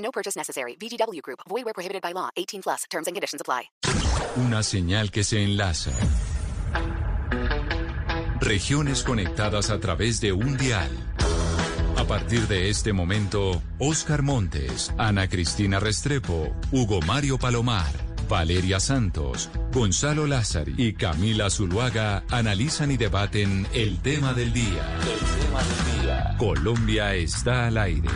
No purchase necessary. VGW Group. Void where prohibited by law. 18 plus. Terms and conditions apply. Una señal que se enlaza. Regiones conectadas a través de un dial. A partir de este momento, Oscar Montes, Ana Cristina Restrepo, Hugo Mario Palomar, Valeria Santos, Gonzalo Lázari y Camila Zuluaga analizan y debaten el tema del día. El tema del día. Colombia está al aire.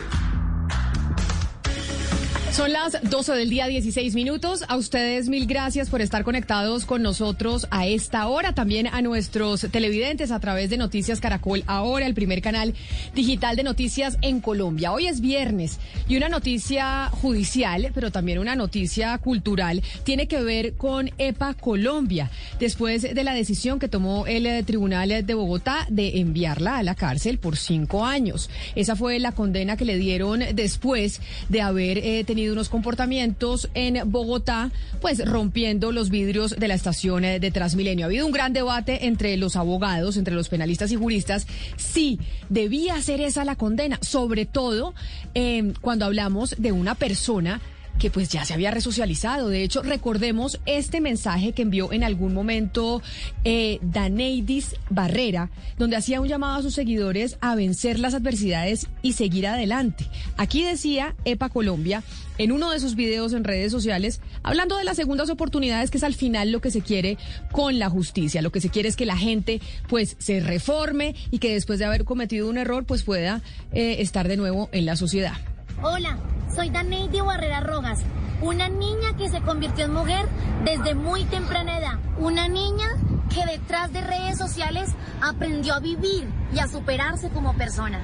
Son las 12 del día, 16 minutos. A ustedes mil gracias por estar conectados con nosotros a esta hora. También a nuestros televidentes a través de Noticias Caracol, ahora el primer canal digital de noticias en Colombia. Hoy es viernes y una noticia judicial, pero también una noticia cultural, tiene que ver con EPA Colombia, después de la decisión que tomó el eh, Tribunal de Bogotá de enviarla a la cárcel por cinco años. Esa fue la condena que le dieron después de haber eh, tenido unos comportamientos en Bogotá, pues rompiendo los vidrios de la estación eh, de Transmilenio. Ha habido un gran debate entre los abogados, entre los penalistas y juristas, si debía ser esa la condena, sobre todo eh, cuando hablamos de una persona que pues ya se había resocializado. De hecho, recordemos este mensaje que envió en algún momento eh, Daneidis Barrera, donde hacía un llamado a sus seguidores a vencer las adversidades y seguir adelante. Aquí decía EPA Colombia en uno de sus videos en redes sociales, hablando de las segundas oportunidades, que es al final lo que se quiere con la justicia. Lo que se quiere es que la gente pues se reforme y que después de haber cometido un error pues pueda eh, estar de nuevo en la sociedad. Hola, soy Daneidi Barrera Rogas, una niña que se convirtió en mujer desde muy temprana edad. Una niña que detrás de redes sociales aprendió a vivir y a superarse como persona.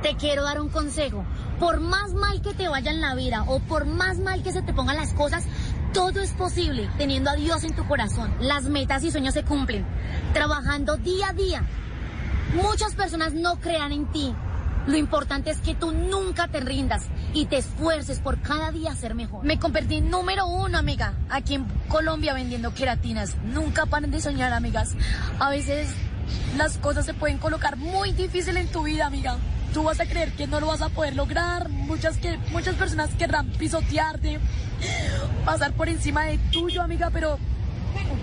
Te quiero dar un consejo. Por más mal que te vaya en la vida o por más mal que se te pongan las cosas, todo es posible teniendo a Dios en tu corazón. Las metas y sueños se cumplen. Trabajando día a día. Muchas personas no crean en ti, lo importante es que tú nunca te rindas y te esfuerces por cada día ser mejor. Me convertí en número uno, amiga, aquí en Colombia vendiendo queratinas. Nunca paren de soñar, amigas. A veces las cosas se pueden colocar muy difícil en tu vida, amiga. Tú vas a creer que no lo vas a poder lograr. Muchas, que, muchas personas querrán pisotearte, pasar por encima de tuyo, amiga, pero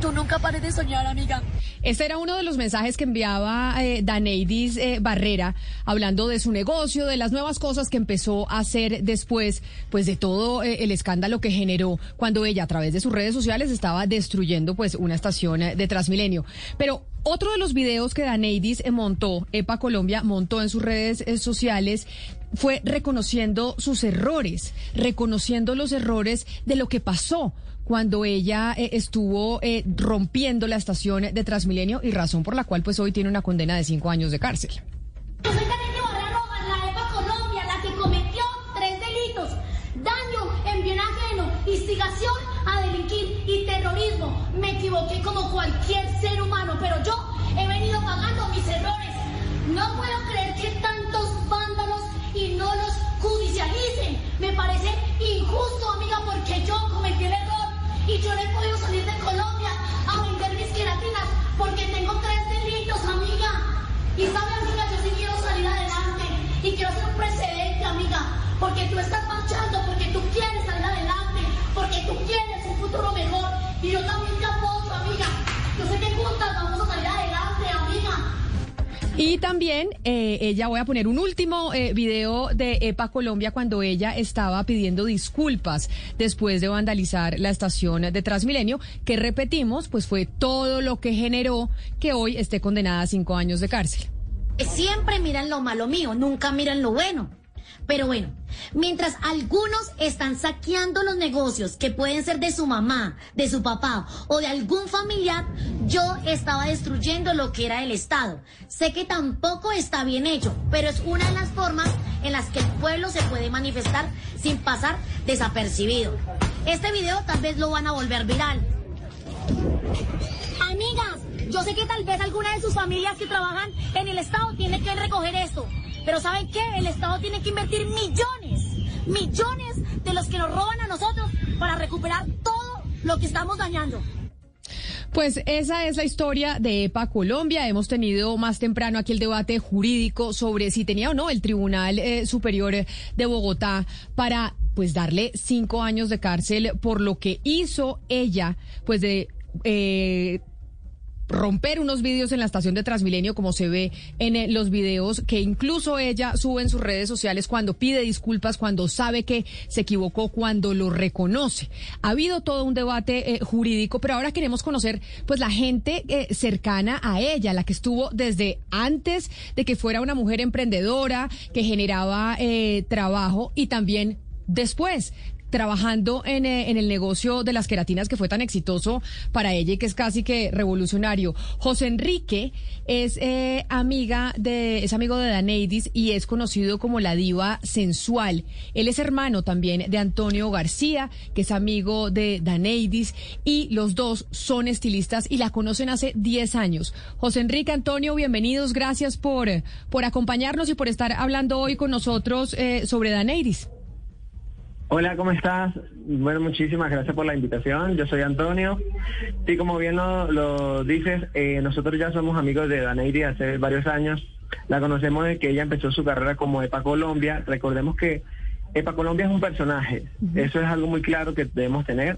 tú nunca pares de soñar, amiga. Este era uno de los mensajes que enviaba eh, Daneidis eh, Barrera, hablando de su negocio, de las nuevas cosas que empezó a hacer después, pues de todo eh, el escándalo que generó cuando ella a través de sus redes sociales estaba destruyendo pues una estación eh, de Transmilenio. Pero otro de los videos que Daneidis montó, EPA Colombia montó en sus redes sociales, fue reconociendo sus errores, reconociendo los errores de lo que pasó cuando ella eh, estuvo eh, rompiendo la estación de Transmilenio y razón por la cual pues hoy tiene una condena de cinco años de cárcel. Yo soy Karen Barrera Rojas, la EPA Colombia, la que cometió tres delitos: daño en bien ajeno, instigación a delinquir y terrorismo. Me equivoqué como cualquier ser humano, pero yo he venido pagando mis errores. No puedo creer que tantos vándalos y no los judicialicen. Me parece injusto, amiga, porque yo cometí el error y yo no he podido salir de Colombia a vender mis queratinas porque tengo tres delitos, amiga. Y sabe, amiga, yo sí quiero salir adelante y quiero ser un precedente, amiga, porque tú estás Y también eh, ella, voy a poner un último eh, video de EPA Colombia cuando ella estaba pidiendo disculpas después de vandalizar la estación de Transmilenio, que repetimos, pues fue todo lo que generó que hoy esté condenada a cinco años de cárcel. Siempre miran lo malo mío, nunca miran lo bueno. Pero bueno, mientras algunos están saqueando los negocios que pueden ser de su mamá, de su papá o de algún familiar, yo estaba destruyendo lo que era el Estado. Sé que tampoco está bien hecho, pero es una de las formas en las que el pueblo se puede manifestar sin pasar desapercibido. Este video tal vez lo van a volver viral. Amigas, yo sé que tal vez alguna de sus familias que trabajan en el Estado tiene que recoger esto. Pero ¿saben qué? El Estado tiene que invertir millones, millones de los que nos roban a nosotros para recuperar todo lo que estamos dañando. Pues esa es la historia de EPA Colombia. Hemos tenido más temprano aquí el debate jurídico sobre si tenía o no el Tribunal eh, Superior de Bogotá para pues darle cinco años de cárcel por lo que hizo ella, pues de eh, romper unos vídeos en la estación de Transmilenio, como se ve en eh, los videos que incluso ella sube en sus redes sociales cuando pide disculpas, cuando sabe que se equivocó, cuando lo reconoce. Ha habido todo un debate eh, jurídico, pero ahora queremos conocer pues la gente eh, cercana a ella, la que estuvo desde antes de que fuera una mujer emprendedora, que generaba trabajo y también después trabajando en, eh, en, el negocio de las queratinas que fue tan exitoso para ella y que es casi que revolucionario. José Enrique es eh, amiga de, es amigo de Daneidis y es conocido como la diva sensual. Él es hermano también de Antonio García, que es amigo de Daneidis y los dos son estilistas y la conocen hace 10 años. José Enrique, Antonio, bienvenidos. Gracias por, por acompañarnos y por estar hablando hoy con nosotros eh, sobre Daneidis. Hola, ¿cómo estás? Bueno, muchísimas gracias por la invitación. Yo soy Antonio. Sí, como bien lo, dices, eh, nosotros ya somos amigos de Daneiri hace varios años. La conocemos de que ella empezó su carrera como EPA Colombia. Recordemos que EPA Colombia es un personaje. Eso es algo muy claro que debemos tener.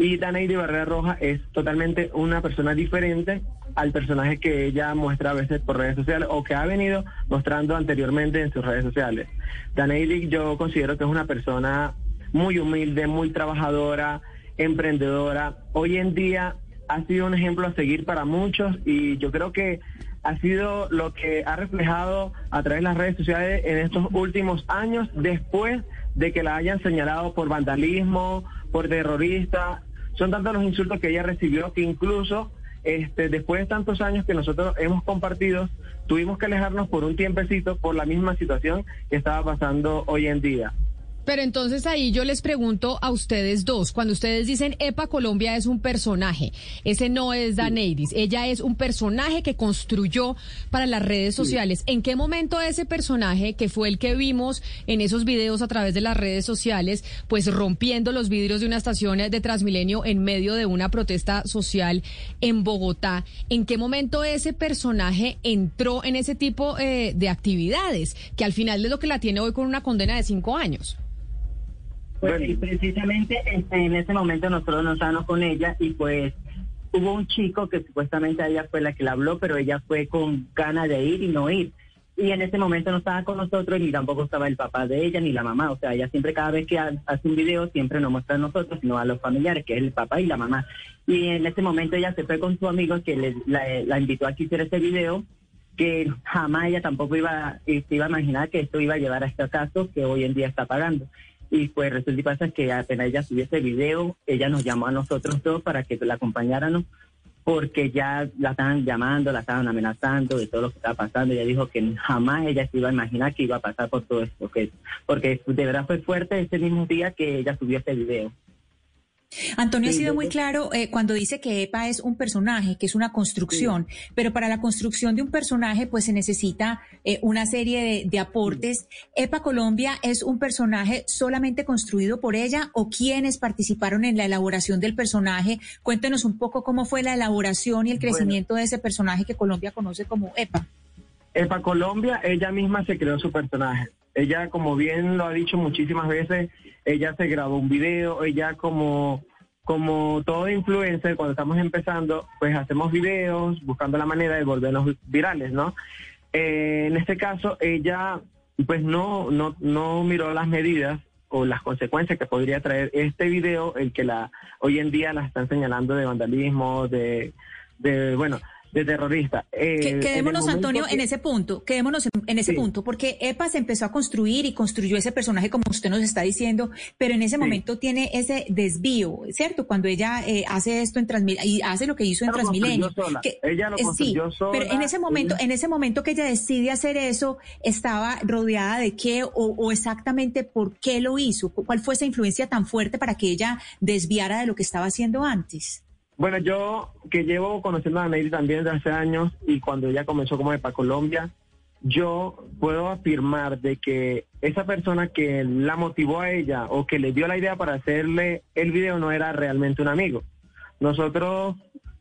Y Daneiri Barrera Roja es totalmente una persona diferente al personaje que ella muestra a veces por redes sociales o que ha venido mostrando anteriormente en sus redes sociales. Daneiri yo considero que es una persona muy humilde, muy trabajadora, emprendedora. Hoy en día ha sido un ejemplo a seguir para muchos y yo creo que ha sido lo que ha reflejado a través de las redes sociales en estos últimos años después de que la hayan señalado por vandalismo, por terrorista. Son tantos los insultos que ella recibió que incluso este, después de tantos años que nosotros hemos compartido, tuvimos que alejarnos por un tiempecito por la misma situación que estaba pasando hoy en día. Pero entonces ahí yo les pregunto a ustedes dos, cuando ustedes dicen EPA Colombia es un personaje, ese no es Daneidis, ella es un personaje que construyó para las redes sociales. ¿En qué momento ese personaje, que fue el que vimos en esos videos a través de las redes sociales, pues rompiendo los vidrios de una estación de Transmilenio en medio de una protesta social en Bogotá, ¿en qué momento ese personaje entró en ese tipo eh, de actividades, que al final es lo que la tiene hoy con una condena de cinco años? Pues y precisamente este, en ese momento nosotros nos estábamos con ella y pues hubo un chico que supuestamente ella fue la que la habló, pero ella fue con ganas de ir y no ir. Y en ese momento no estaba con nosotros ni tampoco estaba el papá de ella ni la mamá. O sea, ella siempre cada vez que hace un video siempre nos muestra a nosotros, sino a los familiares, que es el papá y la mamá. Y en ese momento ella se fue con su amigo que le, la, invitó a que hiciera ese video que jamás ella tampoco iba, este, iba a imaginar que esto iba a llevar a este caso que hoy en día está pagando. Y pues resulta y pasa que apenas ella subió ese video, ella nos llamó a nosotros todos para que la acompañáramos, porque ya la estaban llamando, la estaban amenazando de todo lo que estaba pasando. Ella dijo que jamás ella se iba a imaginar que iba a pasar por todo esto, que, porque de verdad fue fuerte ese mismo día que ella subió ese video. Antonio ha sido muy claro eh, cuando dice que EPA es un personaje, que es una construcción, pero para la construcción de un personaje pues se necesita eh, una serie de, aportes. ¿EPA Colombia es un personaje solamente construido por ella o quienes participaron en la elaboración del personaje? Cuéntenos un poco cómo fue la elaboración y el crecimiento de ese personaje que Colombia conoce como EPA. EPA Colombia, ella misma se creó su personaje. Ella, como bien lo ha dicho muchísimas veces, ella se grabó un video, ella como, como todo influencer, cuando estamos empezando, pues hacemos videos buscando la manera de volvernos virales, ¿no? Eh, en este caso, ella pues no, no, no miró las medidas o las consecuencias que podría traer este video, el que la hoy en día la están señalando de vandalismo, de, de bueno, de terrorista. Eh, quedémonos, Antonio, en ese punto, quedémonos en, ese punto, porque EPA se empezó a construir y construyó ese personaje, como usted nos está diciendo, pero en ese momento tiene ese desvío, ¿cierto? Cuando ella eh, hace esto en Transmilenio, y hace lo que hizo en Transmilenio. ella lo eh, construyó sola. Pero en ese momento, en ese momento que ella decide hacer eso, ¿estaba rodeada de qué o, o exactamente por qué lo hizo? ¿Cuál fue esa influencia tan fuerte para que ella desviara de lo que estaba haciendo antes? Bueno, yo que llevo conociendo a Neyri también desde hace años y cuando ella comenzó como de para Colombia, yo puedo afirmar de que esa persona que la motivó a ella o que le dio la idea para hacerle el video no era realmente un amigo. Nosotros,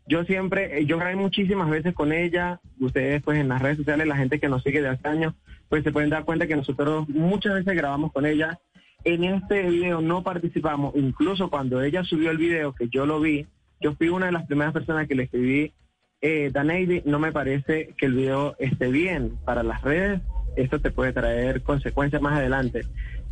yo siempre, yo grabé muchísimas veces con ella, ustedes pues en las redes sociales, la gente que nos sigue de hace años, pues se pueden dar cuenta que nosotros muchas veces grabamos con ella. En este video no participamos, incluso cuando ella subió el video, que yo lo vi, yo fui una de las primeras personas que le escribí, eh, Daneidy, no me parece que el video esté bien para las redes, esto te puede traer consecuencias más adelante.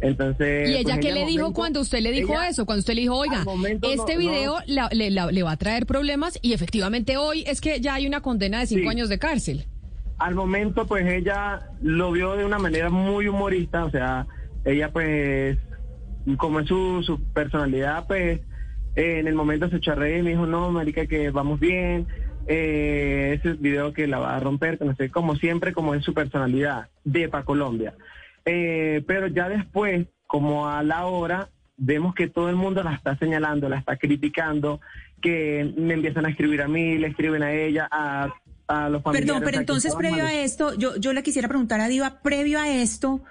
Entonces, ¿Y ella pues, qué le dijo cuando usted le dijo eso? Cuando usted le dijo, oiga, este video le, va a traer problemas y efectivamente hoy es que ya hay una condena de cinco años de cárcel. Al momento, pues ella lo vio de una manera muy humorista, o sea, ella pues, como es su, su personalidad, pues eh, en el momento se echó a reír y me dijo, no, marica, que vamos bien. Eh, ese video que la va a romper, no sé, como siempre, como es su personalidad, de Pa Colombia. Eh, pero ya después, como a la hora, vemos que todo el mundo la está señalando, la está criticando, que me empiezan a escribir a mí, le escriben a ella, a Perdón, pero entonces previo a esto, yo, yo le quisiera preguntar a Diva, previo a esto,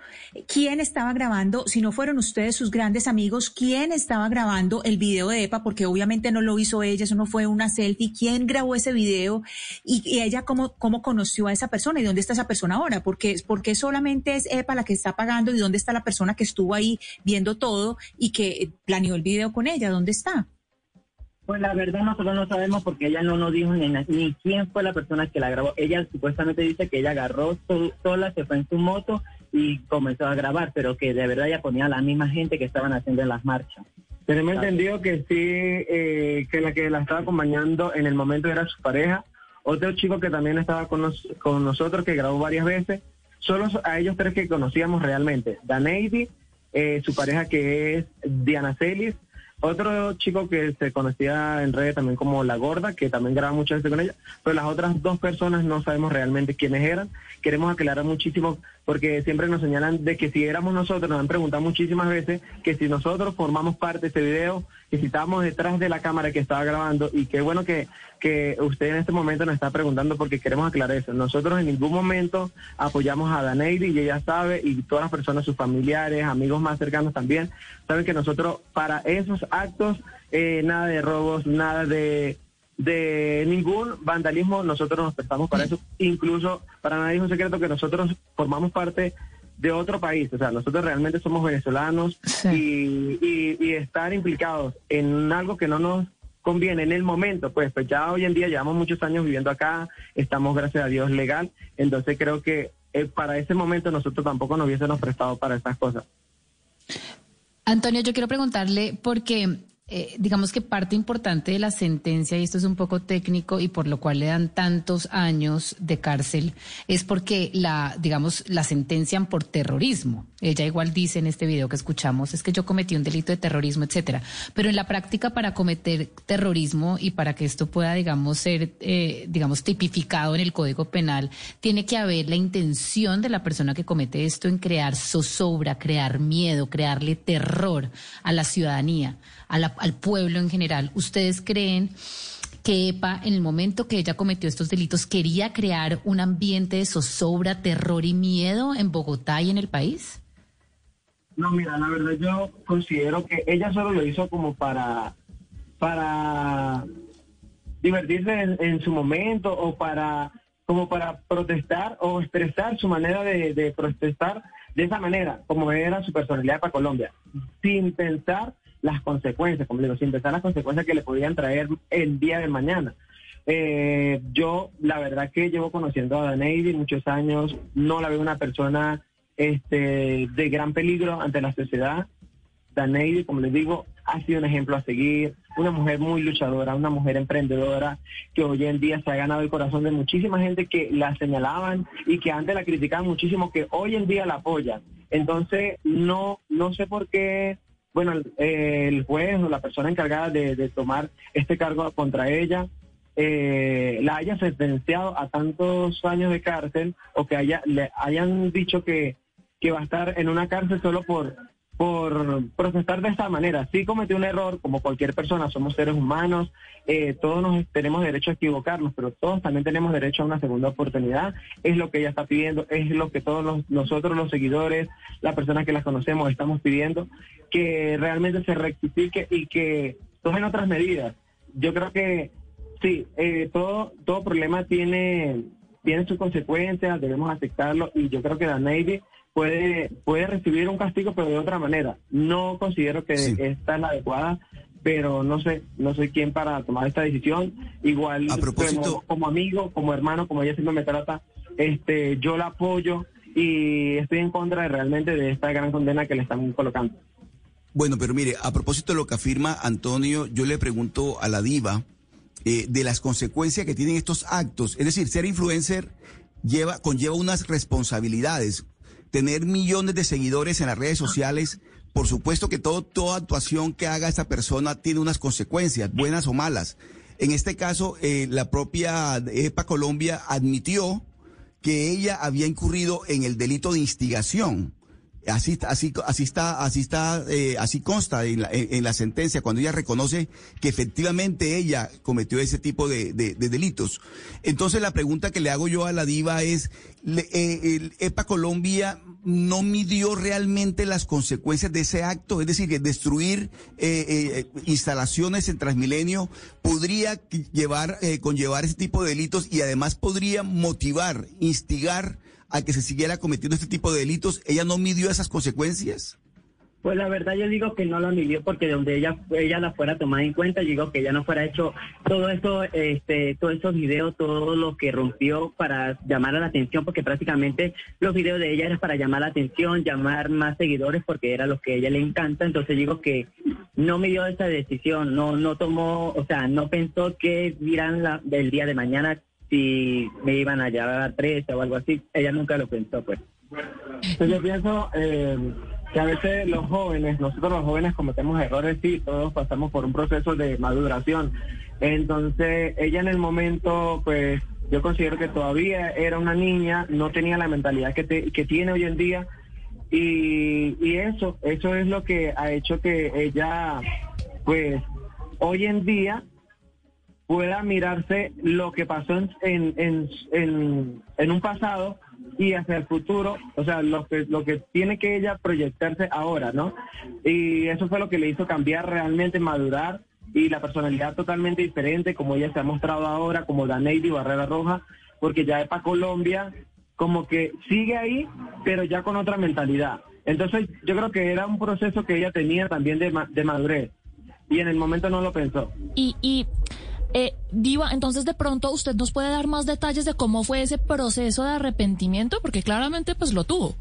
¿quién estaba grabando? Si no fueron ustedes sus grandes amigos, ¿quién estaba grabando el video de EPA? Porque obviamente no lo hizo ella, eso no fue una selfie. ¿Quién grabó ese video? Y, ella cómo, cómo conoció a esa persona y dónde está esa persona ahora? Porque, porque solamente es EPA la que está pagando y dónde está la persona que estuvo ahí viendo todo y que planeó el video con ella, ¿dónde está? Pues la verdad nosotros no sabemos porque ella no nos dijo ni, ni quién fue la persona que la grabó. Ella supuestamente dice que ella agarró sola, se fue en su moto y comenzó a grabar, pero que de verdad ella ponía a la misma gente que estaban haciendo en las marchas. Tenemos entendido que sí, eh, que la que la estaba acompañando en el momento era su pareja, otro chico que también estaba con, con nosotros, que grabó varias veces, solo a ellos tres que conocíamos realmente, Daneidy, eh, su pareja que es Diana Celis, otro chico que se conocía en redes también como La Gorda, que también graba muchas veces con ella, pero las otras dos personas no sabemos realmente quiénes eran. Queremos aclarar muchísimo porque siempre nos señalan de que si éramos nosotros, nos han preguntado muchísimas veces que si nosotros formamos parte de este video, que si estábamos detrás de la cámara que estaba grabando y qué bueno que, que usted en este momento nos está preguntando porque queremos aclarar eso. Nosotros en ningún momento apoyamos a Daneidi y ella sabe y todas las personas, sus familiares, amigos más cercanos también, saben que nosotros para esos actos, eh, nada de robos, nada de de ningún vandalismo, nosotros nos prestamos para eso. Incluso para nadie es un secreto que nosotros formamos parte de otro país. O sea, nosotros realmente somos venezolanos y, y, estar implicados en algo que no nos conviene en el momento, pues, pues ya hoy en día llevamos muchos años viviendo acá, estamos gracias a Dios legal, entonces creo que eh, para ese momento nosotros tampoco nos hubiésemos prestado para estas cosas. Antonio, yo quiero preguntarle, porque eh, digamos que parte importante de la sentencia, y esto es un poco técnico y por lo cual le dan tantos años de cárcel, es porque la, digamos, la sentencian por terrorismo. Ella igual dice en este video que escuchamos, es que yo cometí un delito de terrorismo, etcétera. Pero en la práctica, para cometer terrorismo y para que esto pueda, digamos, ser, eh, digamos, tipificado en el Código Penal, tiene que haber la intención de la persona que comete esto en crear zozobra, crear miedo, crearle terror a la ciudadanía al pueblo en general. ¿Ustedes creen que EPA, en el momento que ella cometió estos delitos, quería crear un ambiente de zozobra, terror y miedo en Bogotá y en el país? No, mira, la verdad yo considero que ella solo lo hizo como para, para divertirse en, su momento o para como para protestar o expresar su manera de, de protestar de esa manera, como era su personalidad para Colombia, sin pensar las consecuencias, como digo, sin pensar las consecuencias que le podían traer el día de mañana. Eh, yo, la verdad que llevo conociendo a Daneidi muchos años, no la veo una persona este, de gran peligro ante la sociedad. Daneidi, como les digo, ha sido un ejemplo a seguir, una mujer muy luchadora, una mujer emprendedora que hoy en día se ha ganado el corazón de muchísima gente que la señalaban y que antes la criticaban muchísimo, que hoy en día la apoyan. Entonces, no, no sé por qué, bueno, el, juez o la persona encargada de, tomar este cargo contra ella eh, la haya sentenciado a tantos años de cárcel o que haya, le hayan dicho que, que va a estar en una cárcel solo por por protestar de esta manera. Sí cometió un error, como cualquier persona, somos seres humanos, eh, todos nos tenemos derecho a equivocarnos, pero todos también tenemos derecho a una segunda oportunidad. Es lo que ella está pidiendo, es lo que todos nosotros los seguidores, las personas que las conocemos, estamos pidiendo, que realmente se rectifique y que tomen otras medidas. Yo creo que sí, eh, todo, todo problema tiene, tiene sus consecuencias, debemos aceptarlo y yo creo que la Navy puede, puede recibir un castigo, pero de otra manera. No considero que esta es la adecuada, pero no sé, no soy quien para tomar esta decisión. Igual como, amigo, como hermano, como ella siempre me trata, este, yo la apoyo y estoy en contra de realmente de esta gran condena que le están colocando. Bueno, pero mire, a propósito de lo que afirma Antonio, yo le pregunto a la diva eh, de las consecuencias que tienen estos actos. Es decir, ser influencer lleva, conlleva unas responsabilidades tener millones de seguidores en las redes sociales, por supuesto que todo, toda actuación que haga esta persona tiene unas consecuencias, buenas o malas. En este caso, eh, la propia EPA Colombia admitió que ella había incurrido en el delito de instigación. Así, así, así está, así está, eh, así consta en la, en, la, sentencia cuando ella reconoce que efectivamente ella cometió ese tipo de, de, delitos. Entonces la pregunta que le hago yo a la diva es, eh, el EPA Colombia no midió realmente las consecuencias de ese acto, es decir, que destruir eh, instalaciones en Transmilenio podría llevar, conllevar ese tipo de delitos y además podría motivar, instigar a que se siguiera cometiendo este tipo de delitos, ¿ella no midió esas consecuencias? Pues la verdad yo digo que no la midió porque donde ella ella la fuera tomada en cuenta, yo digo que ella no fuera hecho todo eso, este, todos esos videos, todo lo que rompió para llamar a la atención, porque prácticamente los videos de ella eran para llamar la atención, llamar más seguidores, porque era lo que a ella le encanta. Entonces digo que no midió esa decisión, no, no tomó, o sea, no pensó que dirán la, del día de mañana si me iban a llevar presa o algo así. Ella nunca lo pensó, pues. yo pienso eh, que a veces los jóvenes, nosotros los jóvenes cometemos errores, sí, todos pasamos por un proceso de maduración. Entonces, ella en el momento, pues, yo considero que todavía era una niña, no tenía la mentalidad que, que tiene hoy en día. Y, y eso, eso es lo que ha hecho que ella, pues, hoy en día pueda mirarse lo que pasó en, en, en, en, un pasado y hacia el futuro, o sea, lo que, lo que tiene que ella proyectarse ahora, ¿no? Y eso fue lo que le hizo cambiar realmente, madurar y la personalidad totalmente diferente, como ella se ha mostrado ahora, como Daneidi Barrera Roja, porque ya es para Colombia, como que sigue ahí, pero ya con otra mentalidad. Entonces, yo creo que era un proceso que ella tenía también de, de madurez y en el momento no lo pensó. Y, y Diva, entonces de pronto usted nos puede dar más detalles de cómo fue ese proceso de arrepentimiento, porque claramente pues lo tuvo.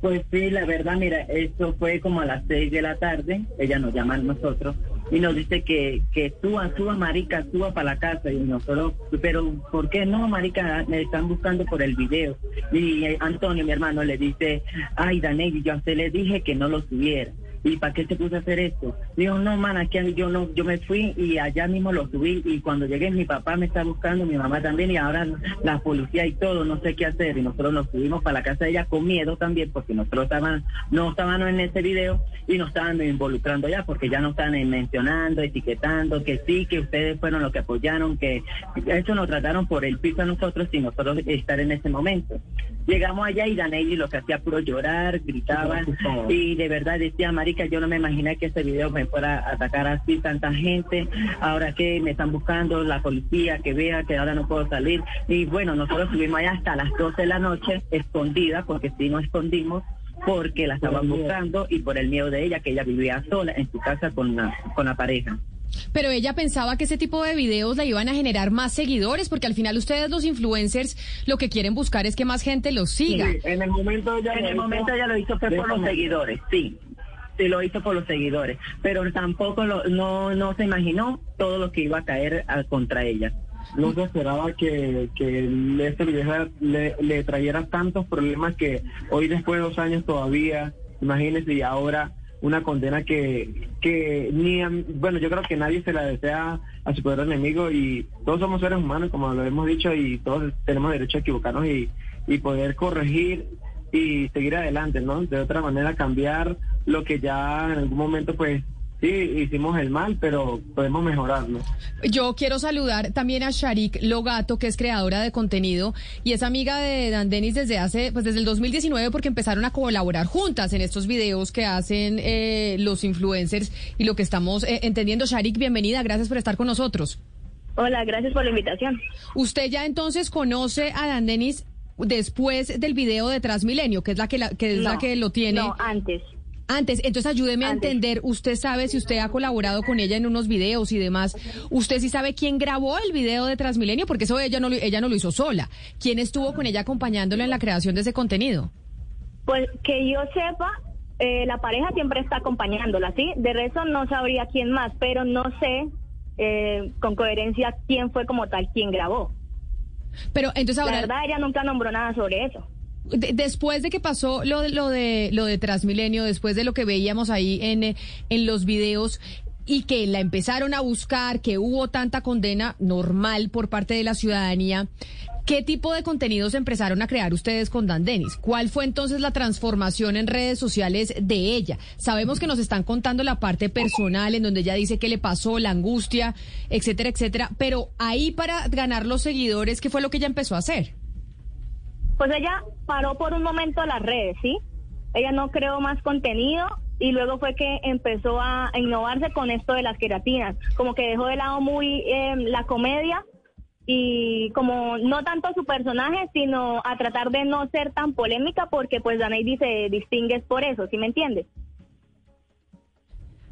Pues sí, la verdad, mira, esto fue como a las seis de la tarde, ella nos llama a nosotros y nos dice que, que suba, suba, marica, suba para la casa y nosotros, pero ¿por qué no, marica? Me están buscando por el video. Y Antonio, mi hermano, le dice, ay, Danelli, yo a usted le dije que no lo subiera. ¿Y para qué te puse a hacer esto? Dijo, no, man, aquí yo no, yo me fui y allá mismo lo subí y cuando llegué mi papá me está buscando, mi mamá también y ahora la policía y todo, no sé qué hacer y nosotros nos subimos para la casa de ella con miedo también porque nosotros estaban, no estábamos en ese video y nos estaban involucrando ya porque ya nos están mencionando, etiquetando que sí, que ustedes fueron los que apoyaron, que eso nos trataron por el piso a nosotros y nosotros estar en ese momento. Llegamos allá y Danelli lo que hacía puro llorar, gritaba y de verdad decía, marica, yo no me imaginé que este video me fuera a atacar así tanta gente, ahora que me están buscando la policía, que vea que ahora no puedo salir. Y bueno, nosotros estuvimos allá hasta las 12 de la noche, escondida, porque sí nos escondimos, porque la estaban buscando y por el miedo de ella, que ella vivía sola en su casa con con la pareja. Pero ella pensaba que ese tipo de videos le iban a generar más seguidores, porque al final ustedes los influencers lo que quieren buscar es que más gente los siga. en el momento ya en el momento ya lo hizo por los seguidores, sí. Sí lo hizo por los seguidores, pero tampoco lo, no, no se imaginó todo lo que iba a caer a- contra ella. Nunca esperaba que, que este video le, le trayera tantos problemas que hoy después de dos años todavía, imagínense, y ahora una condena que, que ni, bueno, yo creo que nadie se la desea a su peor enemigo y todos somos seres humanos, como lo hemos dicho, y todos tenemos derecho a equivocarnos y, y poder corregir y seguir adelante, ¿no? De otra manera cambiar lo que ya en algún momento pues sí hicimos el mal, pero podemos mejorarlo. Yo quiero saludar también a Sharik Logato, que es creadora de contenido y es amiga de Dan Denis desde hace, pues desde el 2019, porque empezaron a colaborar juntas en estos videos que hacen eh, los influencers y lo que estamos eh, entendiendo. Sharik, bienvenida, gracias por estar con nosotros. Hola, gracias por la invitación. Usted ya entonces conoce a Dan Denis después del video de Transmilenio, que es la que, la, que, es la que lo tiene. No, antes. Antes, entonces ayúdeme a entender, usted sabe si usted ha colaborado con ella en unos videos y demás, usted sí sabe quién grabó el video de Transmilenio, porque eso ella no, lo- ella no lo hizo sola. ¿Quién estuvo con ella acompañándola en la creación de ese contenido? Pues que yo sepa, eh, la pareja siempre está acompañándola, ¿sí? De resto no sabría quién más, pero no sé eh, con coherencia quién fue como tal quien grabó. Pero entonces ahora... La verdad, ella nunca nombró nada sobre eso. de- después de que pasó lo, de- lo de lo de Transmilenio, después de lo que veíamos ahí en, en los videos y que la empezaron a buscar, que hubo tanta condena normal por parte de la ciudadanía, ¿qué tipo de contenidos empezaron a crear ustedes con Dan Denis? ¿Cuál fue entonces la transformación en redes sociales de ella? Sabemos que nos están contando la parte personal en donde ella dice qué le pasó, la angustia, etcétera, etcétera, pero ahí para ganar los seguidores, ¿qué fue lo que ella empezó a hacer? Pues ella paró por un momento las redes, ¿sí? Ella no creó más contenido y luego fue que empezó a innovarse con esto de las queratinas, como que dejó de lado muy eh, la comedia y como no tanto su personaje, sino a tratar de no ser tan polémica porque pues Danaidy se distingue por eso, ¿sí me entiendes?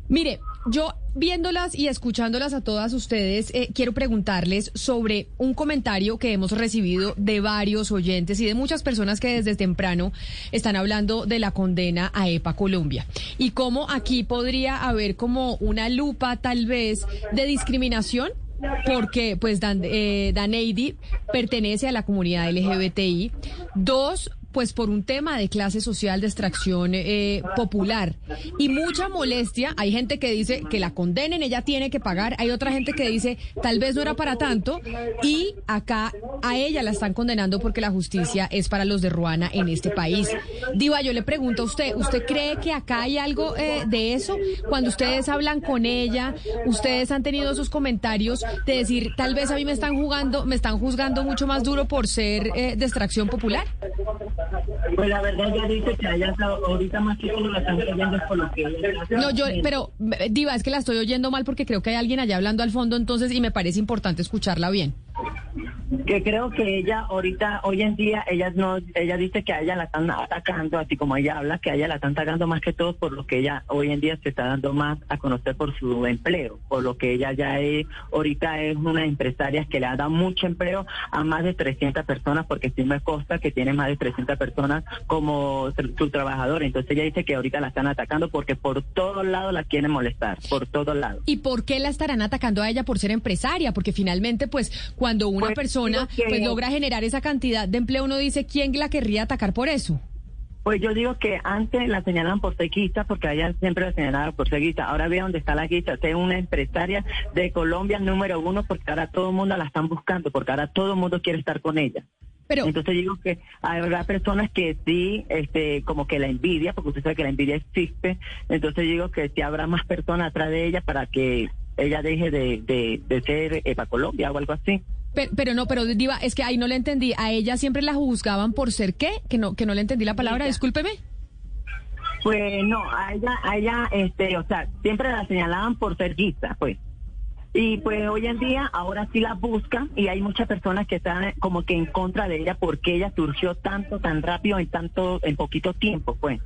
Mire, yo viéndolas y escuchándolas a todas ustedes, eh, quiero preguntarles sobre un comentario que hemos recibido de varios oyentes y de muchas personas que desde temprano están hablando de la condena a EPA Colombia y cómo aquí podría haber como una lupa tal vez de discriminación porque pues Dan, eh, pertenece a la comunidad LGBTI. Dos, pues por un tema de clase social, de extracción eh, popular. Y mucha molestia. Hay gente que dice que la condenen, ella tiene que pagar. Hay otra gente que dice tal vez no era para tanto. Y acá a ella la están condenando porque la justicia es para los de Ruana en este país. Diva, yo le pregunto a usted, ¿usted cree que acá hay algo eh, de eso? Cuando ustedes hablan con ella, ustedes han tenido esos comentarios de decir, tal vez a mí me están jugando, me están juzgando mucho más duro por ser eh, de extracción popular. Pues la verdad ya dice que allá está- ahorita más que la están creyendo es por lo que. No, yo, pero eh, Diva, es que la estoy oyendo mal porque creo que hay alguien allá hablando al fondo, entonces, y me parece importante escucharla bien. Que creo que ella ahorita hoy en día ella no ella dice que a ella la están atacando así como ella habla que a ella la están atacando más que todo por lo que ella hoy en día se está dando más a conocer por su empleo por lo que ella ya es ahorita es una empresaria que le ha dado mucho empleo a más de 300 personas porque sí me consta que tiene más de 300 personas como su trabajador entonces ella dice que ahorita la están atacando porque por todos lados la quieren molestar por todos lados ¿Y por qué la estarán atacando a ella por ser empresaria? Porque finalmente, pues, cuando una Persona que- pues logra generar esa cantidad de empleo, uno dice, ¿quién la querría atacar por eso? Pues yo digo que antes la señalaban por ser guista, porque a ella siempre la señalaban por ser guista. Ahora ve dónde está la. Usted es una empresaria de Colombia número uno, porque ahora todo el mundo la están buscando, porque ahora todo el mundo quiere estar con ella. Pero, Entonces digo que habrá personas que sí, este, como que la envidia, porque usted sabe que la envidia existe. Entonces digo que sí habrá más personas atrás de ella para que ella deje de, de, de ser Epa Colombia o algo así. Pero, pero no, pero Diva, es que ahí no le entendí. A ella siempre la juzgaban por ser qué? Que no, que no le entendí la palabra, discúlpeme. Pues no, a ella, a ella, este, o sea, siempre la señalaban por ser guista, pues. Y pues hoy en día ahora sí la buscan y hay muchas personas que están eh, como que en contra de ella porque ella surgió tanto, tan rápido en tanto, en poquito tiempo, pues.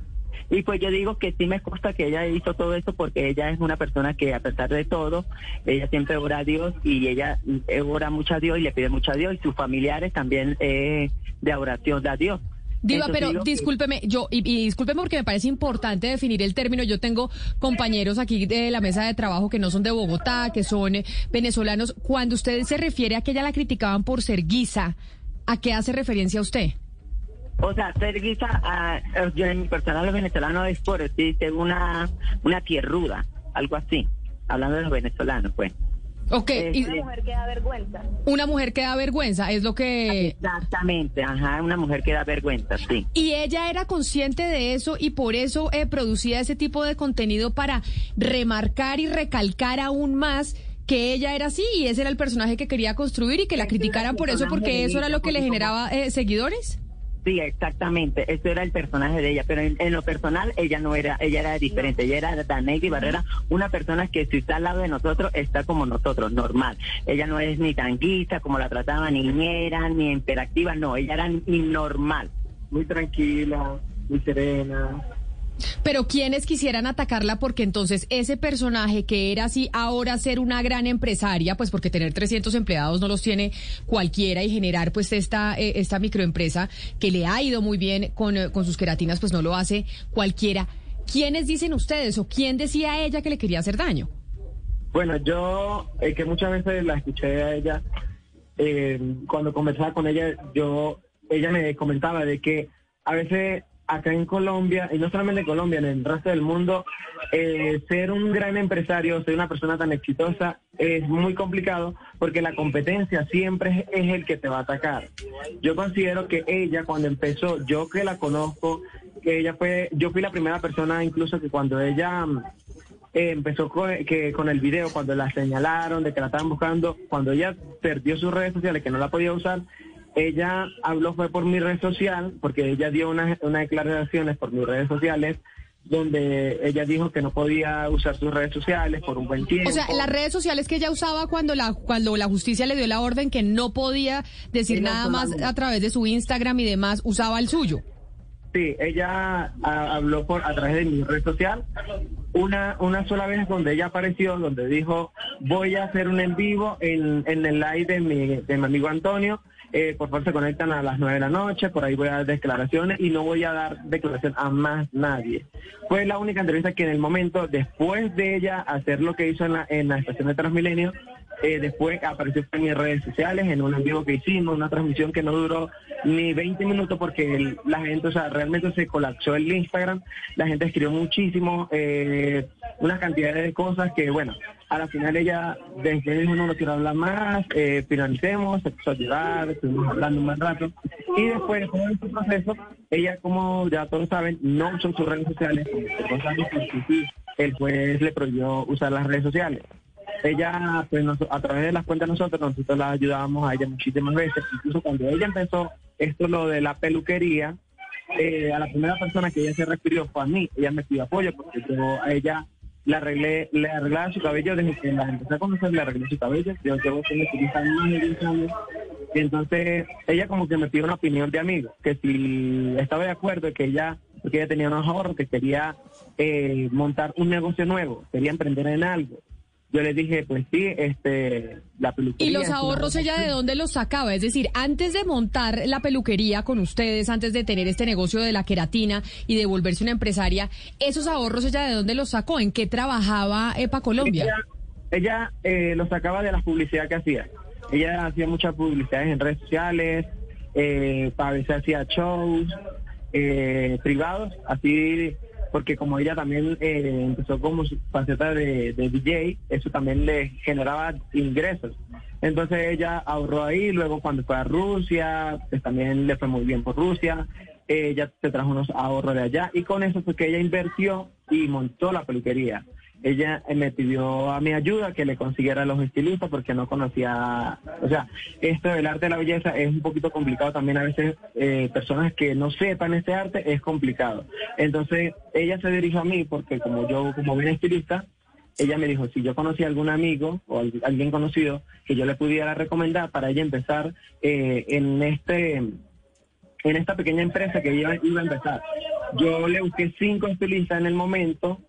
Y pues yo digo que sí me consta que ella hizo todo esto porque ella es una persona que a pesar de todo, ella siempre ora a Dios y ella eh, ora mucho a Dios y le pide mucho a Dios y sus familiares también eh, de oración de a Dios. Diva, pero discúlpeme, yo, y, y discúlpeme porque me parece importante definir el término. Yo tengo compañeros aquí de la mesa de trabajo que no son de Bogotá, que son eh, venezolanos. Cuando usted se refiere a que ella la criticaban por ser guisa, ¿a qué hace referencia usted? O sea, ser guisa, yo en mi personal los venezolanos es por decirte una, una tierruda, algo así, hablando de los venezolanos, pues. Ok, y- Este, mujer que da vergüenza. una mujer que da vergüenza, es lo que... Exactamente, ajá, una mujer que da vergüenza, sí. Y ella era consciente de eso y por eso eh, producía ese tipo de contenido para remarcar y recalcar aún más que ella era así y ese era el personaje que quería construir y que la criticaran por eso porque eso era lo que le generaba eh, seguidores. Sí, exactamente. Eso era el personaje de ella, pero en, en lo personal ella no era, ella era diferente. Ella era Daneidi Barrera, una persona que si está al lado de nosotros está como nosotros, normal. Ella no es ni tanguista como la trataban, ni ñera, ni interactiva, no. Ella era ni normal, muy tranquila, muy serena. Pero quienes quisieran atacarla porque entonces ese personaje que era así ahora ser una gran empresaria, pues porque tener 300 empleados no los tiene cualquiera y generar pues esta eh, esta microempresa que le ha ido muy bien con, eh, con sus queratinas, pues no lo hace cualquiera. ¿Quiénes dicen ustedes o quién decía a ella que le quería hacer daño? Bueno, yo, eh, que muchas veces la escuché a ella, eh, cuando conversaba con ella, yo, ella me comentaba de que a veces acá en Colombia, y no solamente en Colombia, en el resto del mundo, eh, ser un gran empresario, ser una persona tan exitosa, es muy complicado porque la competencia siempre es, el que te va a atacar. Yo considero que ella, cuando empezó, yo que la conozco, que ella fue, yo fui la primera persona incluso que cuando ella mm, eh, empezó con, que, con el video, cuando la señalaron de que la estaban buscando, cuando ella perdió sus redes sociales, que no la podía usar, ella habló fue por mi red social, porque ella dio unas unas declaraciones por mis redes sociales, donde ella dijo que no podía usar sus redes sociales por un buen tiempo. O sea, las redes sociales que ella usaba cuando la cuando la justicia le dio la orden que no podía decir nada más a través de su Instagram y demás, usaba el suyo. Sí, ella ah, habló por a través de mi red social una una sola vez donde ella apareció, donde dijo voy a hacer un en vivo en, en el live de mi, de mi amigo Antonio. Eh, por favor se conectan a las nueve de la noche, por ahí voy a dar declaraciones y no voy a dar declaración a más nadie. Fue la única entrevista que en el momento, después de ella hacer lo que hizo en la, en la estación de Transmilenio, eh, después apareció en mis redes sociales, en un en vivo que hicimos, una transmisión que no duró ni 20 minutos porque la gente, o sea, realmente se colapsó el Instagram, la gente escribió muchísimo, eh, una cantidad de cosas que, bueno, a la final ella desde dijo no, no quiero hablar más, eh, finalicemos, se puso a llorar, estuvimos hablando un buen rato, y después de todo este proceso, ella, como ya todos saben, no usó sus redes sociales, el juez le prohibió usar las redes sociales ella, pues a través de las cuentas nosotros, nosotros la ayudábamos a ella muchísimas veces. Incluso cuando ella empezó esto, lo de la peluquería, eh, a la primera persona que ella se refirió fue a mí. Ella me pidió apoyo porque yo a ella le arreglé, le arreglaba su cabello desde que la empecé a conocer, le arreglé su cabello. Yo llevo siendo estilista más de 10 años. Entonces ella como que me pidió una opinión de amigo, que si estaba de acuerdo que ella, porque ella tenía unos ahorros, que quería eh, montar un negocio nuevo, quería emprender en algo. Yo le dije, pues sí, este, la peluquería. ¿Y los ahorros ella de dónde los sacaba? Es decir, antes de montar la peluquería con ustedes, antes de tener este negocio de la queratina y de volverse una empresaria, ¿esos ahorros ella de dónde los sacó? ¿En qué trabajaba EPA Colombia? Ella, ella eh, lo sacaba de la publicidad que hacía. Ella hacía muchas publicidades en redes sociales, eh, a veces hacía shows eh, privados, así porque como ella también eh, empezó como su faceta de, de DJ, eso también le generaba ingresos. Entonces ella ahorró ahí, luego cuando fue a Rusia, pues también le fue muy bien por Rusia, ella se trajo unos ahorros de allá y con eso fue que ella invirtió y montó la peluquería. Ella eh, me pidió a mi ayuda que le consiguiera los estilistas porque no conocía, o sea, esto del arte de la belleza es un poquito complicado también a veces, eh, personas que no sepan este arte es complicado. Entonces ella se dirigió a mí porque como yo, como bien estilista, ella me dijo si yo conocía algún amigo o al- alguien conocido que yo le pudiera recomendar para ella empezar eh, en este en esta pequeña empresa que ella iba a empezar. Yo le busqué cinco estilistas en el momento.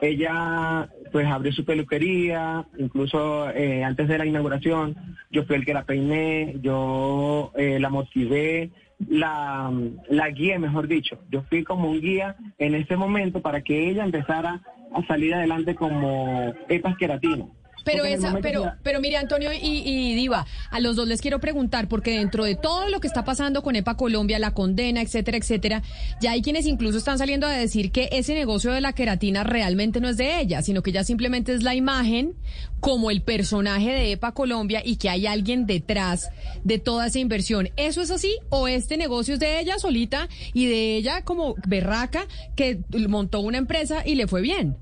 Ella pues abrió su peluquería, incluso eh, antes de la inauguración, yo fui el que la peiné, yo eh, la motivé, la, la guía, mejor dicho. Yo fui como un guía en ese momento para que ella empezara a salir adelante como epas queratina. Pero esa, pero, pero mire, Antonio y, y Diva, a los dos les quiero preguntar, porque dentro de todo lo que está pasando con EPA Colombia, la condena, etcétera, etcétera, ya hay quienes incluso están saliendo a decir que ese negocio de la queratina realmente no es de ella, sino que ya simplemente es la imagen como el personaje de EPA Colombia y que hay alguien detrás de toda esa inversión. ¿Eso es así? ¿O este negocio es de ella solita y de ella como berraca que montó una empresa y le fue bien?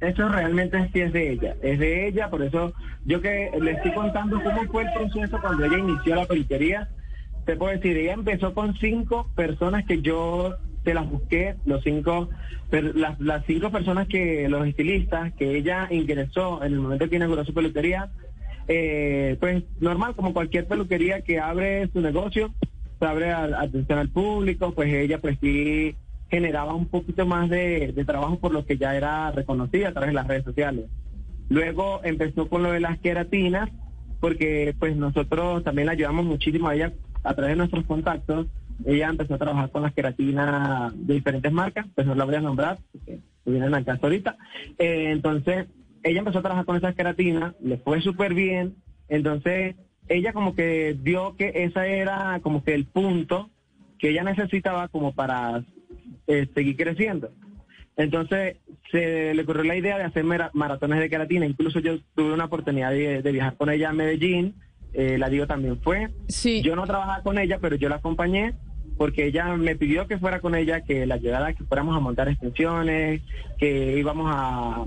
Eso realmente sí es de ella, es de ella, por eso yo que le estoy contando cómo fue el proceso cuando ella inició la peluquería. Te puedo decir, ella empezó con cinco personas que yo te las busqué, los cinco, las, las cinco personas que, los estilistas, que ella ingresó en el momento que inauguró su peluquería, eh, pues normal, como cualquier peluquería que abre su negocio, se abre a- atención al público, pues ella pues sí generaba un poquito más de, trabajo por lo que ya era reconocida a través de las redes sociales. Luego empezó con lo de las queratinas, porque pues nosotros también la ayudamos muchísimo a ella a través de nuestros contactos. Ella empezó a trabajar con las queratinas de diferentes marcas, pues no la voy a nombrar, porque vienen al caso ahorita. Eh, entonces, ella empezó a trabajar con esas queratinas, le fue súper bien, entonces ella como que vio que esa era como que el punto que ella necesitaba como para eh, seguir creciendo. Entonces se le ocurrió la idea de hacer mara- maratones de queratina. Incluso yo tuve una oportunidad de, de viajar con ella a Medellín. Eh, la digo también fue. Yo no trabajaba con ella, pero yo la acompañé porque ella me pidió que fuera con ella, que la ayudara, que fuéramos a montar extensiones, que íbamos a...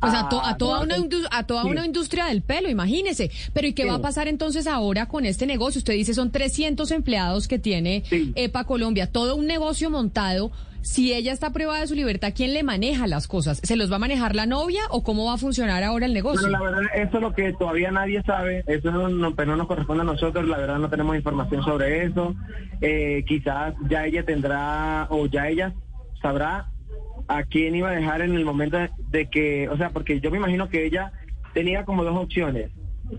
Pues a, to- a toda, una, Sí. a toda una industria del pelo, imagínese. Pero ¿y qué Sí. va a pasar entonces ahora con este negocio? Usted dice son 300 empleados que tiene EPA Colombia, todo un negocio montado. Si ella está privada de su libertad, ¿quién le maneja las cosas? ¿Se los va a manejar la novia o cómo va a funcionar ahora el negocio? La verdad, eso es lo que todavía nadie sabe, eso no, no- pues no nos corresponde a nosotros, la verdad no tenemos información sobre eso. Eh, quizás ya ella tendrá, o ya ella sabrá a quién iba a dejar en el momento de que, o sea, porque yo me imagino que ella tenía como dos opciones.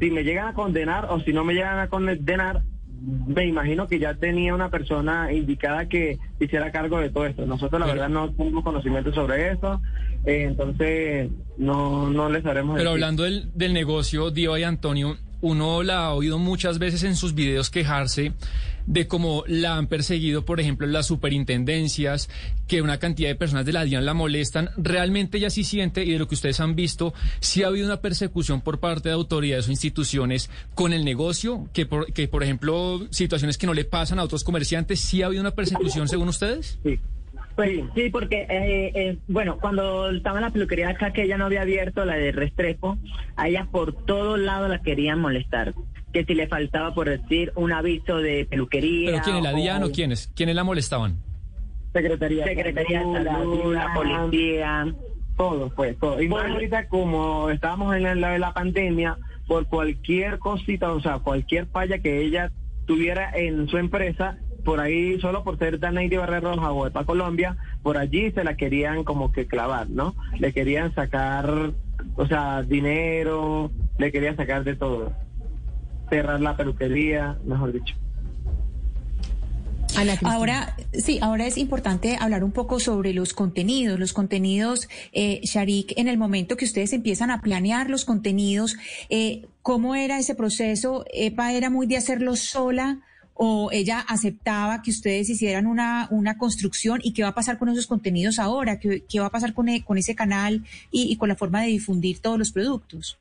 Si me llegan a condenar o si no me llegan a condenar, me imagino que ya tenía una persona indicada que hiciera cargo de todo esto. Nosotros la verdad no tenemos conocimiento sobre eso, eh, entonces no, no les haremos Pero hablando del, del negocio, Diva y Antonio, uno la ha oído muchas veces en sus videos quejarse de cómo la han perseguido, por ejemplo, las superintendencias, que una cantidad de personas de la DIAN la molestan. Realmente ella sí siente, y de lo que ustedes han visto, sí ha habido una persecución por parte de autoridades o instituciones con el negocio, que por, que por ejemplo, situaciones que no le pasan a otros comerciantes, ¿sí ha habido una persecución según ustedes? Sí. Pues sí, porque, eh, eh, bueno, cuando estaba en la peluquería acá, que ella no había abierto la de Restrepo, a ella por todos lados la querían molestar. Que si le faltaba, por decir, un aviso de peluquería. ¿Pero quién la o- DIAN o quiénes? ¿Quiénes la molestaban? Secretaría, Secretaría de Salud, Salud, la policía. Todo, pues, todo. Y más Bueno. ahorita como estábamos en la, la- la pandemia, por cualquier cosita, o sea, cualquier falla que ella tuviera en su empresa, por ahí, solo por ser Danaidi Barrera Roja o EPA Colombia, por allí se la querían como que clavar, ¿no? Le querían sacar, o sea, dinero, le querían sacar de todo. Cerrar la peluquería, mejor dicho. Ahora, sí, ahora es importante hablar un poco sobre los contenidos, los contenidos, eh, Sharik, en el momento que ustedes empiezan a planear los contenidos, eh, ¿cómo era ese proceso? ¿EPA era muy de hacerlo sola o ella aceptaba que ustedes hicieran una, una construcción y qué va a pasar con esos contenidos ahora? ¿Qué, qué va a pasar con, e- con ese canal y, y con la forma de difundir todos los productos?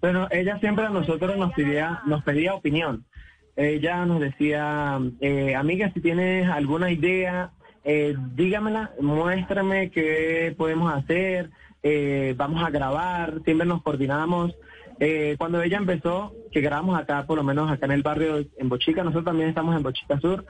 Bueno, ella siempre a nosotros nos pedía, nos pedía opinión. Ella nos decía, eh, amiga, si tienes alguna idea, eh, dígamela, muéstrame qué podemos hacer, eh, vamos a grabar, siempre nos coordinamos. Eh, cuando ella empezó, que grabamos acá, por lo menos acá en el barrio, en Bochica, nosotros también estamos en Bochica Sur,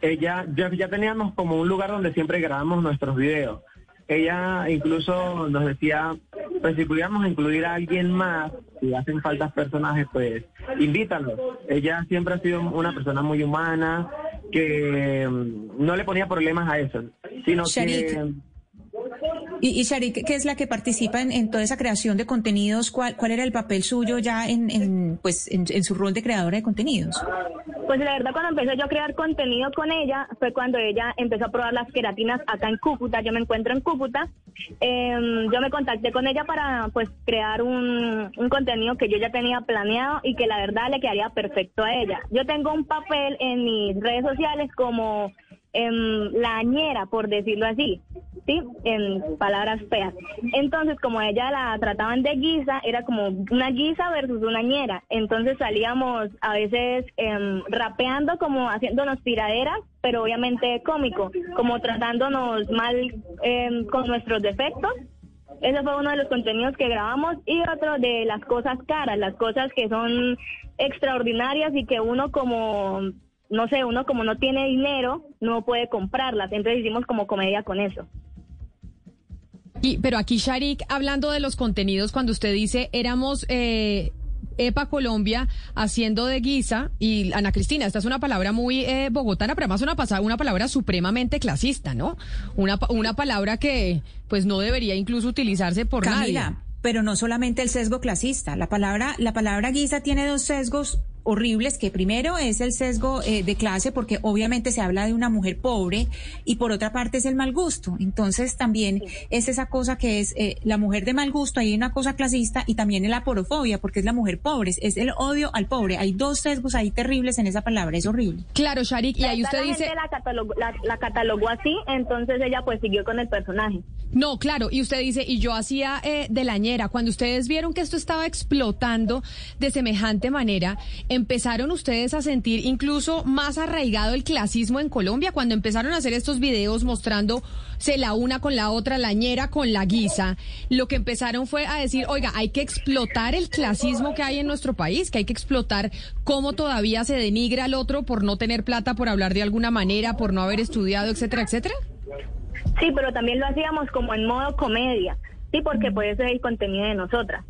ella ya, ya teníamos como un lugar donde siempre grabamos nuestros videos. Ella incluso nos decía, pues si pudiéramos incluir a alguien más, si hacen falta personajes, pues invítalos. Ella siempre ha sido una persona muy humana, que mm, no le ponía problemas a eso, sino que... Y, y Sharik, que es la que participa en, toda esa creación de contenidos, ¿cuál, cuál era el papel suyo ya en, pues, en, su rol de creadora de contenidos? Pues la verdad, cuando empecé yo a crear contenido con ella, fue cuando ella empezó a probar las queratinas acá en Cúcuta. Yo me encuentro en Cúcuta. Eh, yo me contacté con ella para pues crear un, un contenido que yo ya tenía planeado y que la verdad le quedaría perfecto a ella. Yo tengo un papel en mis redes sociales como eh, la ñera, por decirlo así. ¿Sí? En palabras feas. Entonces, como ella la trataban de guisa, era como una guisa versus una ñera. Entonces salíamos a veces eh, rapeando, como haciéndonos tiraderas, pero obviamente cómico, como tratándonos mal eh, con nuestros defectos. Ese fue uno de los contenidos que grabamos y otro de las cosas caras, las cosas que son extraordinarias y que uno como, no sé, uno como no tiene dinero, no puede comprarlas. Entonces hicimos como comedia con eso. Y, pero aquí, Sharik, hablando de los contenidos, cuando usted dice éramos eh, EPA Colombia haciendo de guisa, y Ana Cristina, esta es una palabra muy eh, bogotana, pero además una, una palabra supremamente clasista, ¿no? Una, una palabra que pues no debería incluso utilizarse por nadie. Pero no solamente el sesgo clasista, la palabra, la palabra guisa tiene dos sesgos horribles, que primero es el sesgo eh, de clase, porque obviamente se habla de una mujer pobre, y por otra parte es el mal gusto. Entonces también es esa cosa que es eh, la mujer de mal gusto, hay una cosa clasista, y también es la porofobia, porque es la mujer pobre, es el odio al pobre. Hay dos sesgos ahí terribles en esa palabra, es horrible. Claro, Sharik, y ahí usted dice... La catalogó, la, la catalogó así, entonces ella pues siguió con el personaje. No, claro, y usted dice, y yo hacía eh, de lañera, cuando ustedes vieron que esto estaba explotando de semejante manera, empezaron ustedes a sentir incluso más arraigado el clasismo en Colombia, cuando empezaron a hacer estos videos mostrándose la una con la otra, lañera con la guisa, lo que empezaron fue a decir, oiga, hay que explotar el clasismo que hay en nuestro país, que hay que explotar cómo todavía se denigra al otro por no tener plata, por hablar de alguna manera, por no haber estudiado, etcétera, etcétera. Sí, pero también lo hacíamos como en modo comedia, sí, porque puede ser el contenido de nosotras.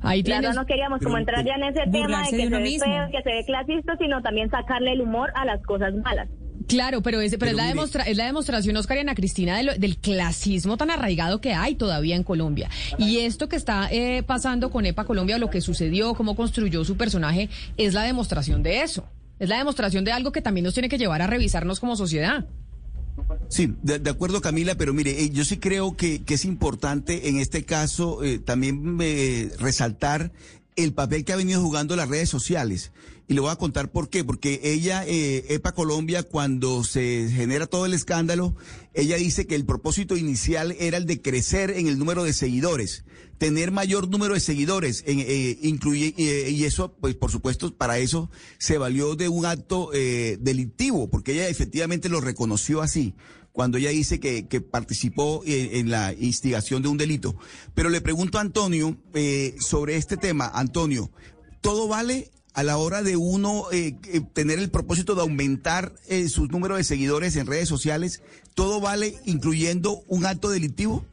Ahí tienes... no queríamos como entrar ya en ese tema de que de se ve mismo. feo, que se ve clasista, sino también sacarle el humor a las cosas malas. Claro, pero, es, pero, Pero es, la mire- demostra- es la demostración, Oscar y Ana Cristina, de lo- del clasismo tan arraigado que hay todavía en Colombia. Y esto que está eh, pasando con EPA Colombia, lo que sucedió, cómo construyó su personaje, es la demostración de eso. Es la demostración de algo que también nos tiene que llevar a revisarnos como sociedad. Sí, de, acuerdo Camila, pero mire, eh, yo sí creo que, que es importante en este caso eh, también eh, resaltar el papel que ha venido jugando las redes sociales. Y le voy a contar por qué. Porque ella, eh, EPA Colombia, cuando se genera todo el escándalo, ella dice que el propósito inicial era el de crecer en el número de seguidores, tener mayor número de seguidores, en, eh, incluye, eh, y eso, pues por supuesto, para eso se valió de un acto eh, delictivo, porque ella efectivamente lo reconoció así cuando ella dice que, participó en, en la instigación de un delito. Pero le pregunto a Antonio eh, sobre este tema. Antonio, ¿todo vale a la hora de uno eh, eh, tener el propósito de aumentar eh, sus números de seguidores en redes sociales? ¿Todo vale incluyendo un acto delictivo?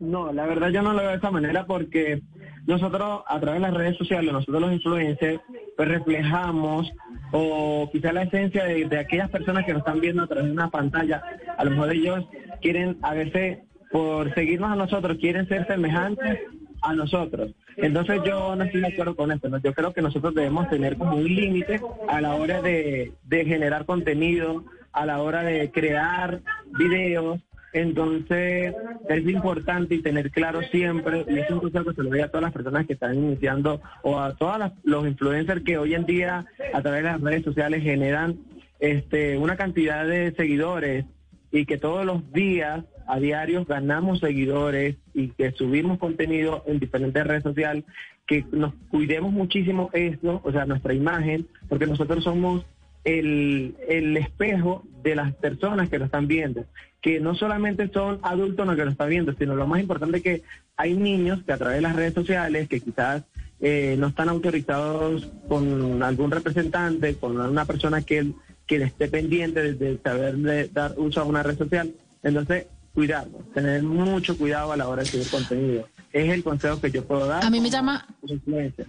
No, la verdad yo no lo veo de esa manera porque nosotros a través de las redes sociales, nosotros los influencers, pues reflejamos o quizá la esencia de, aquellas personas que nos están viendo a través de una pantalla. A lo mejor ellos quieren, a veces, por seguirnos a nosotros, quieren ser semejantes a nosotros. Entonces yo no estoy de acuerdo con esto. Yo creo que nosotros debemos tener como un límite a la hora de generar contenido, a la hora de crear videos. Entonces es importante y tener claro siempre, y es un consejo que se lo doy a todas las personas que están iniciando o a todos los influencers que hoy en día a través de las redes sociales generan este, una cantidad de seguidores y que todos los días a diarios ganamos seguidores y que subimos contenido en diferentes redes sociales, que nos cuidemos muchísimo esto, o sea, nuestra imagen, porque nosotros somos el, el espejo de las personas que lo están viendo, que no solamente son adultos los que lo están viendo, sino lo más importante que hay niños que a través de las redes sociales, que quizás eh, no están autorizados con algún representante, con una persona que, que esté pendiente de, saber dar uso a una red social. Entonces, cuidarnos, tener mucho cuidado a la hora de subir contenido. Es el consejo que yo puedo dar. A mí me llama- influencer.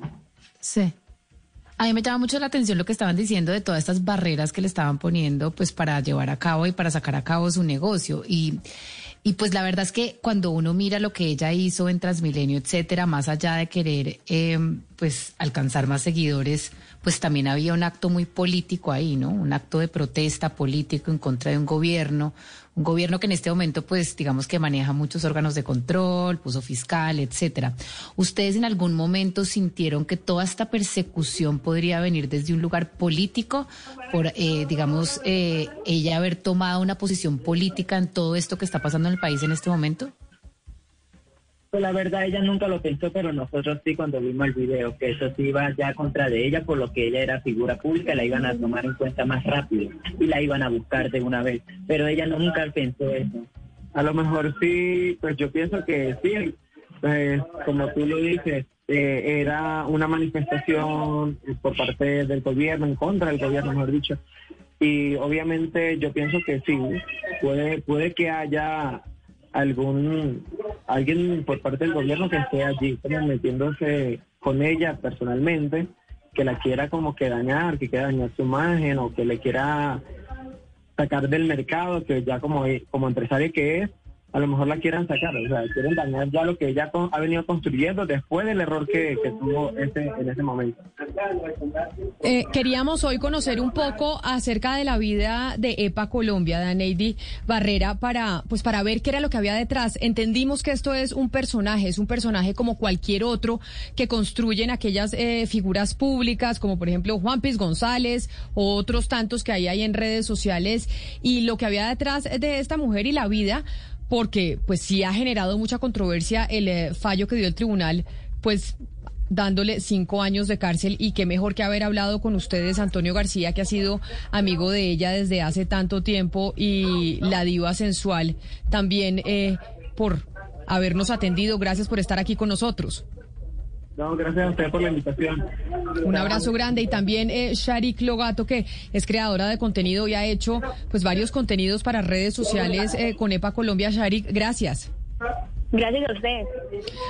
Sí. A mí me llama mucho la atención lo que estaban diciendo de todas estas barreras que le estaban poniendo pues para llevar a cabo y para sacar a cabo su negocio. Y Y pues la verdad es que cuando uno mira lo que ella hizo en Transmilenio, etcétera, más allá de querer eh, pues alcanzar más seguidores, pues también había un acto muy político ahí, ¿no? Un acto de protesta político en contra de un gobierno, un gobierno que en este momento, pues, digamos que maneja muchos órganos de control, puso fiscal, etcétera. ¿Ustedes en algún momento sintieron que toda esta persecución podría venir desde un lugar político, por, eh, digamos, eh, ella haber tomado una posición política en todo esto que está pasando en el país en este momento? Pues la verdad ella nunca lo pensó, pero nosotros sí cuando vimos el video, que eso sí iba ya contra de ella, por lo que ella era figura pública, la iban a tomar en cuenta más rápido y la iban a buscar de una vez. Pero ella nunca pensó eso. A lo mejor sí, pues yo pienso que sí, pues como tú lo dices, eh, era una manifestación por parte del gobierno, en contra del gobierno, mejor dicho. Y obviamente yo pienso que sí, puede, puede que haya algún alguien por parte del gobierno que esté allí como metiéndose con ella personalmente que la quiera como que dañar que quiera dañar su imagen o que le quiera sacar del mercado que ya como como empresaria que es a lo mejor la quieran sacar, o sea, quieren dañar ya lo que ella ha venido construyendo después del error que, tuvo en ese momento. Eh, queríamos hoy conocer un poco acerca de la vida de EPA Colombia, de Aneidi Barrera, para, pues para ver qué era lo que había detrás. Entendimos que esto es un personaje, es un personaje como cualquier otro que construyen aquellas eh, figuras públicas, como por ejemplo Juan Piz González o otros tantos que hay en redes sociales, y lo que había detrás de esta mujer y la vida porque pues sí ha generado mucha controversia el eh, fallo que dio el tribunal, pues dándole cinco años de cárcel y qué mejor que haber hablado con ustedes, Antonio García, que ha sido amigo de ella desde hace tanto tiempo y la diva sensual también eh, por habernos atendido. Gracias por estar aquí con nosotros. No, gracias a usted por la invitación. Un abrazo grande y también eh, Sharik Logato, que es creadora de contenido y ha hecho pues varios contenidos para redes sociales eh, con EPA Colombia. Sharik, gracias. Gracias a usted.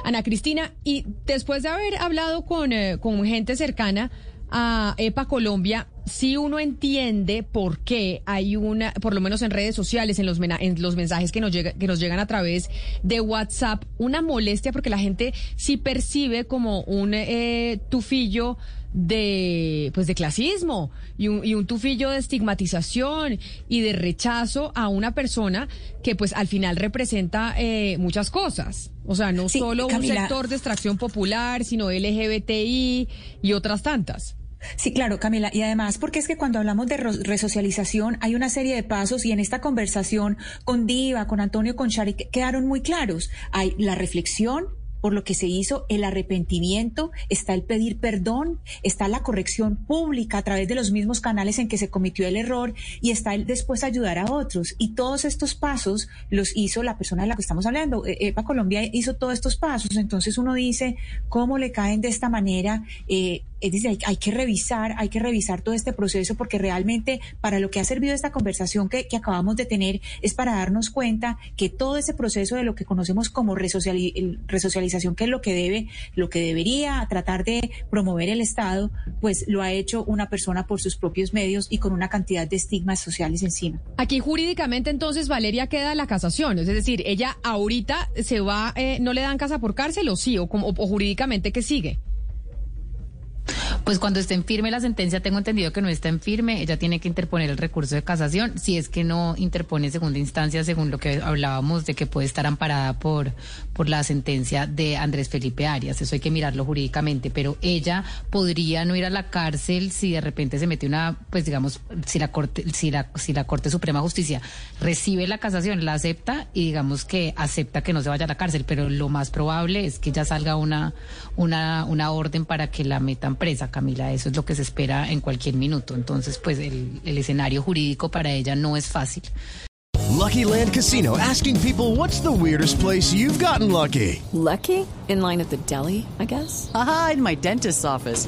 Ana Cristina, y después de haber hablado con, eh, con gente cercana a EPA Colombia, si uno entiende por qué hay una, por lo menos en redes sociales, en los, en los mensajes que nos, llega, que nos llegan a través de WhatsApp, una molestia porque la gente sí percibe como un eh, tufillo de pues de clasismo y un, y un, tufillo de estigmatización y de rechazo a una persona que pues al final representa eh, muchas cosas. O sea, no solo un sector de extracción popular, sino LGBTI y otras tantas. Sí, claro, Camila. Y además, porque es que cuando hablamos de resocialización hay una serie de pasos y en esta conversación con Diva, con Antonio, con Shari, quedaron muy claros. Hay la reflexión, por lo que se hizo, el arrepentimiento, está el pedir perdón, está la corrección pública a través de los mismos canales en que se cometió el error y está el después ayudar a otros. Y todos estos pasos los hizo la persona de la que estamos hablando. E-, EPA Colombia hizo todos estos pasos. Entonces uno dice, ¿cómo le caen de esta manera? Eh, es decir, hay, que revisar, hay que revisar todo este proceso porque realmente para lo que ha servido esta conversación que, acabamos de tener es para darnos cuenta que todo ese proceso de lo que conocemos como resocialización, que es lo que debe, lo que debería tratar de promover el Estado, pues lo ha hecho una persona por sus propios medios y con una cantidad de estigmas sociales encima. Aquí jurídicamente entonces Valeria queda la casación, es decir, ella ahorita se va, eh, no le dan casa por cárcel o sí, o, como, o jurídicamente que sigue. Pues cuando esté en firme la sentencia, tengo entendido que no está en firme, ella tiene que interponer el recurso de casación, si es que no interpone segunda instancia, según lo que hablábamos de que puede estar amparada por, por la sentencia de Andrés Felipe Arias, eso hay que mirarlo jurídicamente, pero ella podría no ir a la cárcel si de repente se mete una, pues digamos, si la Corte, si la, si la Corte Suprema de Justicia recibe la casación, la acepta y digamos que acepta que no se vaya a la cárcel, pero lo más probable es que ya salga una, una, una orden para que la metan presa Camila, eso es lo que se espera en cualquier minuto. Entonces, pues el, el escenario jurídico para ella no es fácil. Lucky Land Casino asking people what's the weirdest place you've gotten lucky? Lucky? In line at the deli, I guess. Aha, in my dentist's office.